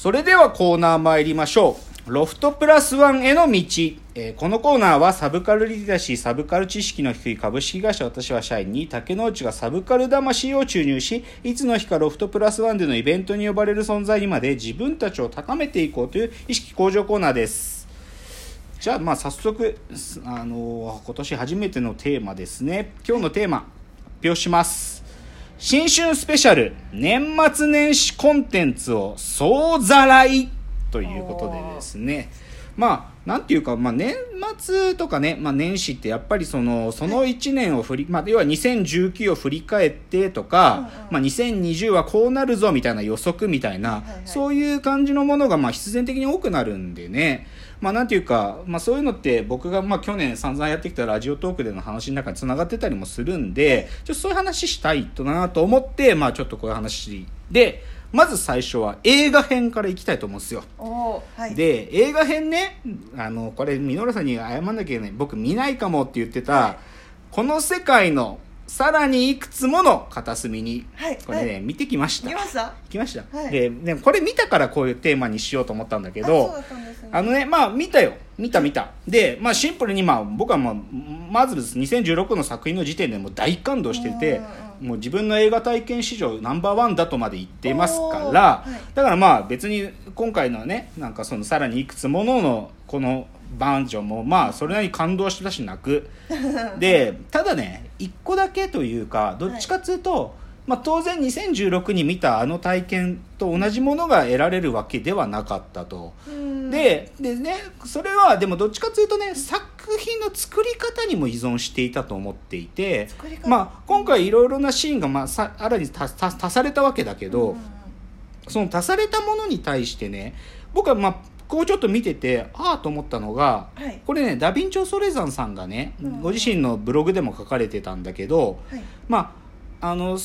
それではコーナー参りましょう。ロフトプラスワンへの道。えーこのコーナーはサブカルリテラシー、サブカル知識の低い株式会社私は社員に竹之内がサブカル魂を注入し、いつの日かロフトプラスワンでのイベントに呼ばれる存在にまで自分たちを高めていこうという意識向上コーナーです。じゃあまあ早速、あのー今年初めてのテーマですね。今日のテーマ、発表します。新春スペシャル年末年始コンテンツを総ざらいということでですね。まあなんていうか、まあ、年末とかね、まあ、年始ってやっぱりそのその1年を振り、まあ、要は2019を振り返ってとか、まあ、2020はこうなるぞみたいな予測みたいな、そういう感じのものがまあ必然的に多くなるんでね。まあなんていうか、まあ、そういうのって僕がまあ去年散々やってきたラジオトークでの話の中につながってたりもするんでちょっとそういう話したいとなと思って、まあ、ちょっとこういう話でまず最初は映画編からいきたいと思うんですよ。はい。で映画編ねあのこれ稔さんに謝んなきゃいけない。僕見ないかもって言ってた、はい。この世界のさらにいくつもの片隅に、はい。これね、は見てきました。見ました？来ました、はい。でねこれ見たからこういうテーマにしようと思ったんだけどあのねまあ見たよ。見た見た。でまあシンプルにまあ僕はまあまずです。2016の作品の時点でもう大感動しててもう自分の映画体験史上ナンバーワンだとまで言っていますから、だからまあ別に今回のねなんかそのさらにいくつもののこのバージョンもまあそれなりに感動したし泣く。でただね一個だけというかどっちかっつうと、まあ、当然2016に見たあの体験と同じものが得られるわけではなかったと。うん。ででねそれはでもどっちかというとね作品の作り方にも依存していたと思っていてまあ今回いろいろなシーンが、まあ、さあらに足されたわけだけど、うん。その足されたものに対してね僕はまあこうちょっと見ててああと思ったのがはい。これねダ・ヴィンチョ・ソレザンさんがね、うん。ご自身のブログでも書かれてたんだけどはい。まああの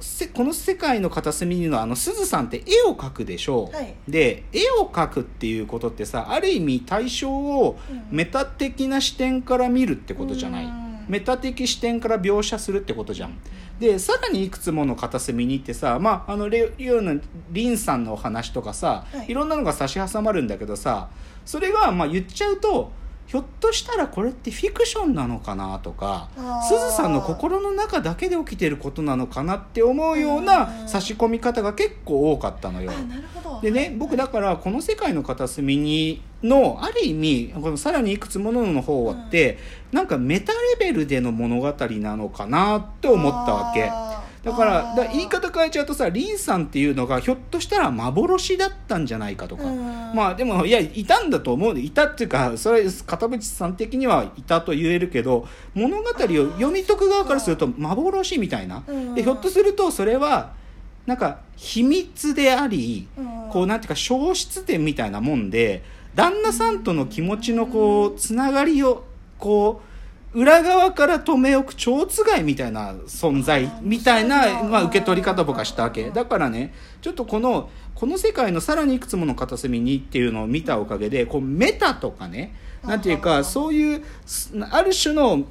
せこの世界の片隅にのあのすずさんって絵を描くでしょう、はい。で絵を描くっていうことってさある意味対象をうん。メタ的な視点から見るってことじゃない、うん。メタ的視点から描写するってことじゃんでさらにいくつもの片隅に行ってさまああのレリオのリンさんのお話とかさ、はい。い、ろんなのが差し挟まるんだけどさそれがまあ言っちゃうとひょっとしたらこれってフィクションなのかなとかすずさんの心の中だけで起きてることなのかなって思うよううなん。差し込み方が結構多かったのよ。でね、はい。僕だからこの世界の片隅にのある意味このさらにいくつものの方って、なんかメタレベルでの物語なのかなって思ったわけ。だから言い方変えちゃうとさリンさんっていうのがひょっとしたら幻だったんじゃないかとか、うん。まあでもいやいたんだと思う。いたっていうかそれ片渕さん的にはいたと言えるけど物語を読み解く側からすると幻みたいな、うん。でひょっとするとそれはなんか秘密であり、うん。こうなんていうか消失点みたいなもんで旦那さんとの気持ちのこうつながりをこう裏側から留め置く蝶つがいみたいな存在みたいな、まあ、受け取り方僕はしたわけ。だからねちょっとこのこの世界のさらにいくつもの片隅にっていうのを見たおかげでこうメタとかねなんていうかそういうすある種の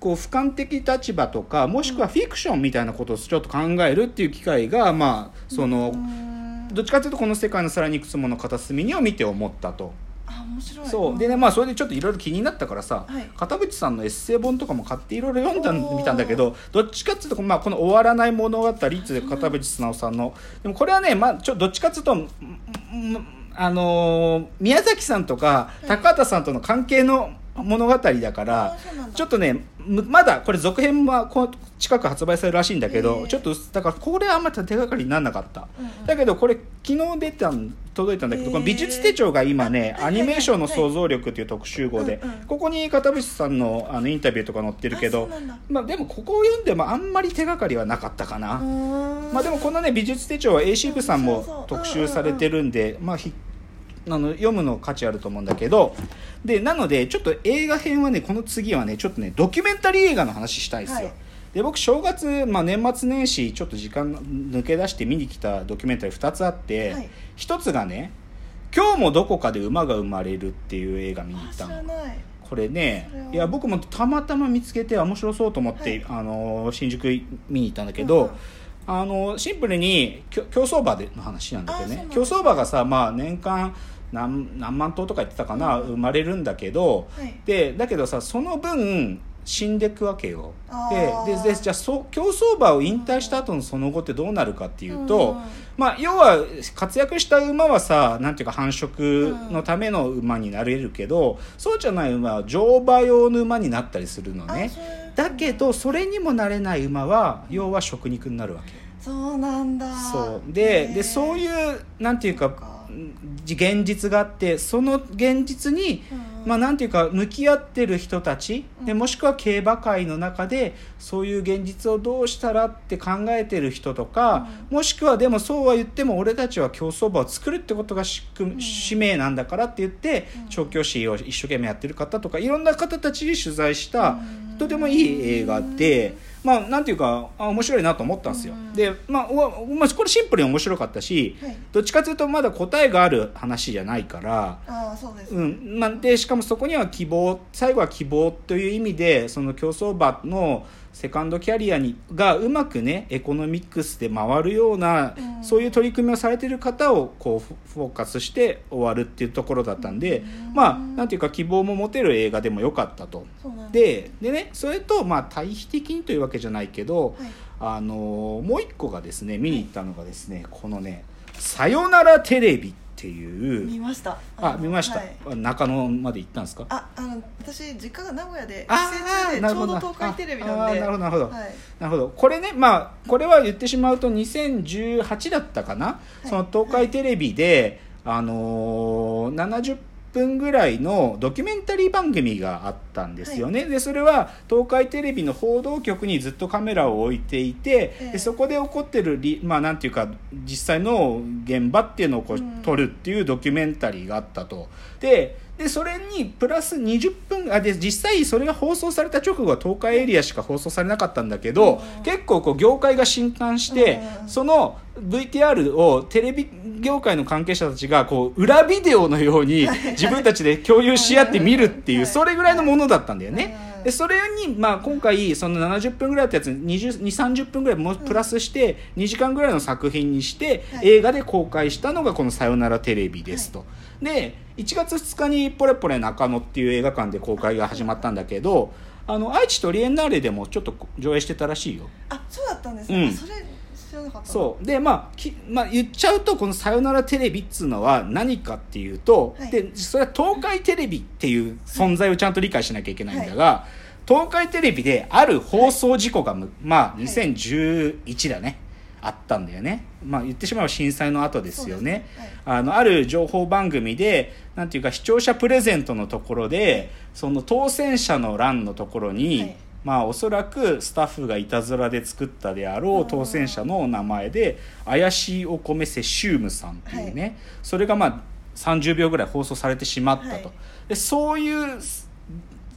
こう俯瞰的立場とかもしくはフィクションみたいなことをちょっと考えるっていう機会がまあそのうん。どっちかというとこの世界のさらにいくつもの片隅にを見て思ったと。あ面白い。そう。でねまあそれでちょっといろいろ気になったからさ、はい。片渕さんのエッセイ本とかも買っていろいろ読んだおー。見たんだけどどっちかっていうと、まあ、この「終わらない物語」っていう片渕素直さんのでもこれはね、まあ、ちょどっちかっていうとあのー宮崎さんとかい。高畑さんとの関係の物語だから、ちょっとねむまだこれ続編は近く発売されるらしいんだけど、ちょっとだからこれはあんまり手がかりにならなかった、だけどこれ昨日出たん届いたんだけど、この美術手帳が今ねあアニメーションの想像力っていう特集号で、ここに片渕さんのあのインタビューとか載ってるけどまあ、でもここを読んでもあんまり手がかりはなかったかな、まあでもこのね美術手帳は AC 部さんも特集されてるんで、まあひあの読むの価値あると思うんだけどでなのでちょっと映画編はねこの次はねちょっとねドキュメンタリー映画の話したいですよ、はい。で僕正月、まあ、年末年始ちょっと時間抜け出して見に来たドキュメンタリー2つあって、はい。1つがね「今日もどこかで馬が生まれる」っていう映画見に行ったの。これねいや僕もたまたま見つけて面白そうと思って、はい。あの新宿見に行ったんだけど、あのシンプルに競走馬での話なんだけどね。競走馬がさ、まあ、年間何何万頭とか言ってたかな、うん生まれるんだけどはい。でだけどさその分死んでくわけよ。あでー。ででじゃあそう競走馬を引退した後のその後ってどうなるかっていうと、うんまあ、要は活躍した馬はさなんていうか繁殖のための馬になれるけど、そうじゃない馬は乗馬用の馬になったりするのねだけどそれにもなれない馬は要は食肉になるわけそうなんだ。そう。ででそうういうなんていうかか。現実があってその現実に、まあなんていうか向き合ってる人たち、でうん。もしくは競馬界の中でそういう現実をどうしたらって考えてる人とか、もしくはでもそうは言っても俺たちは競走馬を作るってことがしくん。使命なんだからって言って、うん。調教師を一生懸命やってる方とかいろんな方たちに取材した、とてもいい映画で、まあなんていうかあ面白いなと思ったんですよ。うんで、まあ、おまあこれシンプルに面白かったし、はいどっちかというとまだ答えがある話じゃないから。ああそうです、うんまあ、でしかもそこには希望最後は希望という意味でその競走馬のセカンドキャリアにがうまくねエコノミックスで回るような、うん。そういう取り組みをされてる方をこうフフォーカスして終わるっていうところだったんで、うん。まあなんていうか希望も持てる映画でもよかったと。ででねそれとまあ対比的にというわけじゃないけど、はい。あのーもう一個がですね見に行ったのがですねこのね「さよならテレビ」っていう。見ました。あ見ました、はい。中野まで行ったんですか？ああの私実家が名古屋であ帰省中でちょうど東海テレビなんで。ああーなるほどなるほど、はい。なるほど。これねまあこれは言ってしまうと2018だったかな、い。その東海テレビで、あのー70分ぐらいのドキュメンタリー番組があったんですよね、でそれは東海テレビの報道局にずっとカメラを置いていて、ええ。でそこで起こってるりまあなんていうか実際の現場っていうのをこううん。撮るっていうドキュメンタリーがあったと。ででそれにプラス20分あで実際それが放送された直後は東海エリアしか放送されなかったんだけど、うん。結構こう業界が震撼して、うん。その VTR をテレビ業界の関係者たちがこう裏ビデオのように自分たちで共有し合って見るっていうはい。それぐらいのものだったんだよね。うんでそれに、まあ、今回その70分ぐらいだったやつに20 30分ぐらいもプラスして2時間ぐらいの作品にしてはい映画で公開したのがこの「さよならテレビ」ですと。で1月2日に「ポレポレ中野」っていう映画館で公開が始まったんだけどあの愛知トリエンナーレでもちょっと上映してたらしいよ。あそうだったんですうんそれそう。でまあき、まあ、言っちゃうとこの「さよならテレビ」っつうのは何かっていうと、はい。でそれは東海テレビっていう存在をちゃんと理解しなきゃいけないんだが、東海テレビである放送事故がむ、まあい2011だね、あったんだよね。まあ言ってしまえば震災の後ですよね。そうですね。あのある情報番組でなんていうか視聴者プレゼントのところでその当選者の欄のところに、はいまあおそらくスタッフがいたずらで作ったであろう当選者の名前で怪しいお米セシウムさんっていうね、それがまあ30秒ぐらい放送されてしまったと、はい。でそういう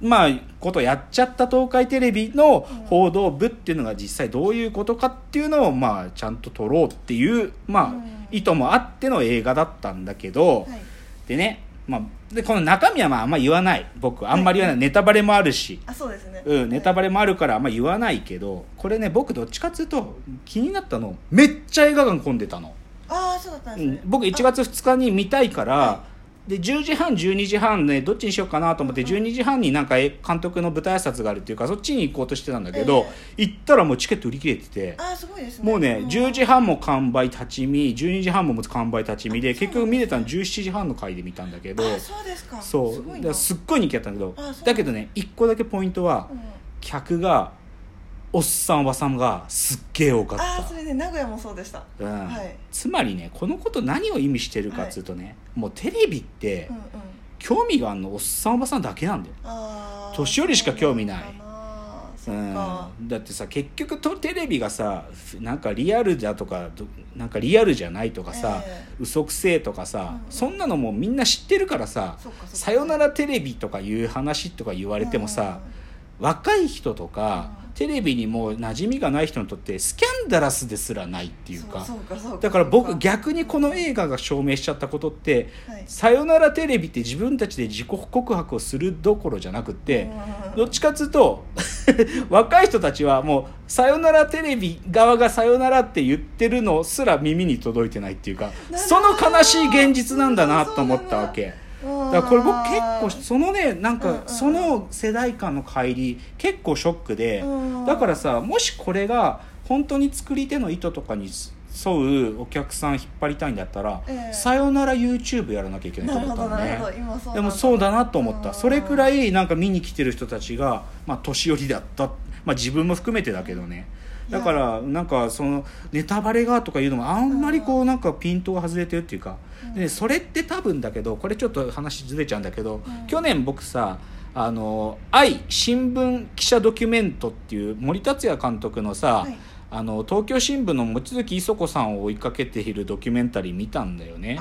まあことをやっちゃった東海テレビの報道部っていうのが実際どういうことかっていうのをまあちゃんと撮ろうっていうまあうん。意図もあっての映画だったんだけど、はい。でねまあでこの中身はまああんま言わない。僕あんまり言わない、ネタバレもあるし。あそうですね。うん、ネタバレもあるからあんま言わないけどこれね僕どっちかっていうと気になったの。めっちゃ映画館混んでたの、ああそうだったんですね、うん、僕1月2日に見たいから、はで10時半12時半ねどっちにしようかなと思って12時半になんかえ監督の舞台挨拶があるっていうかそっちに行こうとしてたんだけど、行ったらもうチケット売り切れてて。ああすごいですね。もうね、ん。10時半も完売立ち見12時半も完売立ち見で結局見れたの17時半の回で見たんだけどあそうですか。そう。すごいな。だからすっごい人気だったんだけどだけどね1個だけポイントはうん。客がおっさんおばさんがすっげえ多かった。ああそれね名古屋もそうでした。うん。はい。つまりねこのこと何を意味してるかっつうとね、もうテレビってうんうん。興味があるのおっさんおばさんだけなんだよ、年寄りしか興味ない。そうん、だってさ結局とテレビがさなんかリアルだとかどなんかリアルじゃないとかさ、え嘘くせえとかさ、うんそんなのもうみんな知ってるからささよならテレビとかいう話とか言われてもさ、若い人とか、テレビにもう馴染みがない人にとってスキャンダラスですらないっていうか。だから僕逆にこの映画が証明しちゃったことってはい「さよならテレビ」って自分たちで自己告白をするどころじゃなくってうん。どっちかっつうと 若い人たちはもう「さよならテレビ」側が「さよなら」って言ってるのすら耳に届いてないっていうかその悲しい現実なんだなと思ったわけ。うんだからこれ僕結構そのねなんかその世代間の乖離結構ショックでうん。だからさもしこれが本当に作り手の意図とかに沿うお客さん引っ張りたいんだったらええ。さよなら YouTube やらなきゃいけないと思ったのねでもそうだなと思った。それくらいいなんか見に来てる人たちがまあ年寄りだったまあ自分も含めてだけどね。だからなんかそのネタバレがとかいうのもあんまりこうなんかピントが外れてるっていうか。でそれって多分だけどこれちょっと話ずれちゃうんだけどうん。去年僕さあの「愛新聞記者ドキュメント」っていう森達也監督のさ、はいあの東京新聞の望月磯子さんを追いかけているドキュメンタリー見たんだよね。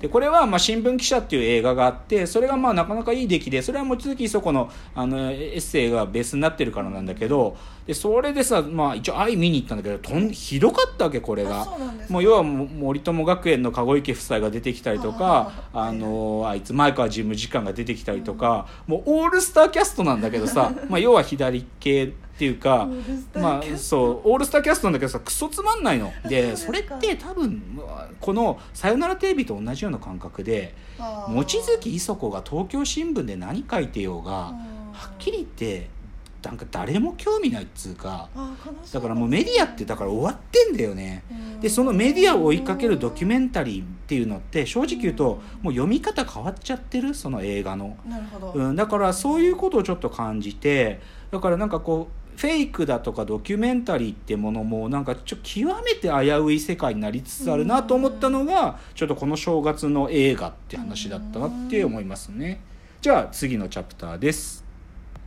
でね。これはまあ新聞記者っていう映画があってそれがまあなかなかいい出来でそれは望月磯子のあのエッセイがベースになってるからなんだけどでそれでさ、まあ、一応愛見に行ったんだけどとんひどかったわけこれあがそうもう要はも森友学園の籠池夫妻が出てきたりとかあのあいつ前川事務次官が出てきたりとかもうオールスターキャストなんだけどさ、まあ、要は左系っていうかまあそうオールスターキャストなんだけどさクソつまんないの。でそれって多分この「さよならテレビ」と同じような感覚で望月磯子が東京新聞で何書いてようがうんはっきり言ってなんか誰も興味ないっつうか。だからもうメディアってだから終わってんだよね。うん。でそのメディアを追いかけるドキュメンタリーっていうのって正直言うともう読み方変わっちゃってるその映画の。なるほど、うん、だからそういうことをちょっと感じてだからなんかこうフェイクだとかドキュメンタリーってものもなんかちょっと極めて危うい世界になりつつあるなと思ったのがちょっとこの正月の映画って話だったなって思いますね。じゃあ次のチャプターです